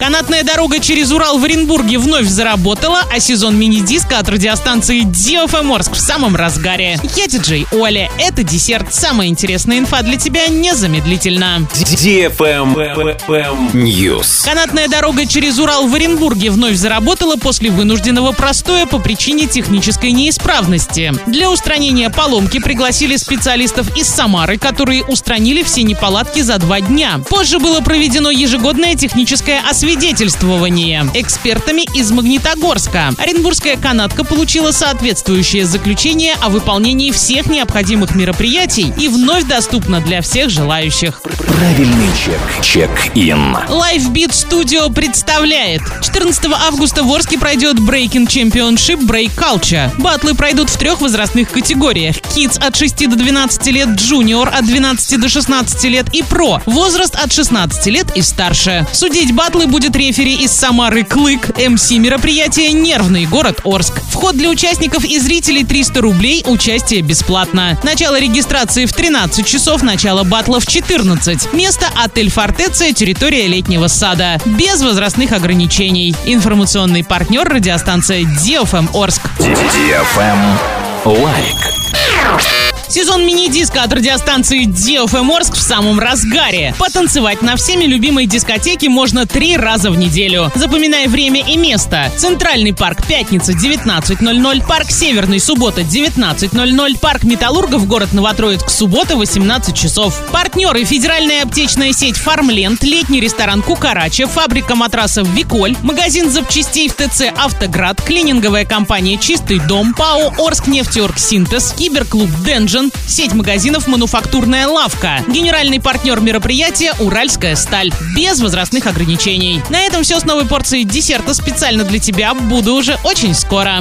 Канатная дорога через Урал в Оренбурге вновь заработала, а сезон мини-диска от радиостанции DFM в самом разгаре. Я диджей Оля. Это десерт. Самая интересная инфа для тебя незамедлительно. DFM News. Канатная дорога через Урал в Оренбурге вновь заработала после вынужденного простоя по причине технической неисправности. Для устранения поломки пригласили специалистов из Самары, которые устранили все неполадки за два дня. Позже было проведено ежегодное техническое освещение свидетельствование экспертами из Магнитогорска. Оренбургская канатка получила соответствующее заключение о выполнении всех необходимых мероприятий и вновь доступна для всех желающих. Правильный чек. Чек-ин. Live Beat Studio представляет. 14 августа в Орске пройдет Breaking Championship Break Culture. Батлы пройдут в трех возрастных категориях. Kids от 6 до 12 лет, Junior от 12 до 16 лет и Pro. Возраст от 16 лет и старше. Судить батлы будет будет рефери из Самары Клык. МС мероприятия «Нервный город Орск». Вход для участников и зрителей 300 рублей, участие бесплатно. Начало регистрации в 13 часов, начало батла в 14. Место отель «Фортеция», территория летнего сада. Без возрастных ограничений. Информационный партнер радиостанция DFM Орск. DFM Лайк. Сезон мини-диска от радиостанции DFM Орск в самом разгаре. Потанцевать на всеми любимой дискотеке можно три раза в неделю. Запоминай время и место. Центральный парк пятница 19.00, парк Северный суббота 19.00, парк Металлургов город Новотроицк суббота 18 часов. Партнеры федеральная аптечная сеть Фармленд, летний ресторан Кукарача, фабрика матрасов Виколь, магазин запчастей в ТЦ Автоград, клининговая компания Чистый дом, ПАО Орск нефтеорг Синтез, киберклуб Денджи Vision, сеть магазинов «Мануфактурная лавка». Генеральный партнер мероприятия «Уральская сталь». Без возрастных ограничений. На этом все с новой порцией десерта специально для тебя. Буду уже очень скоро.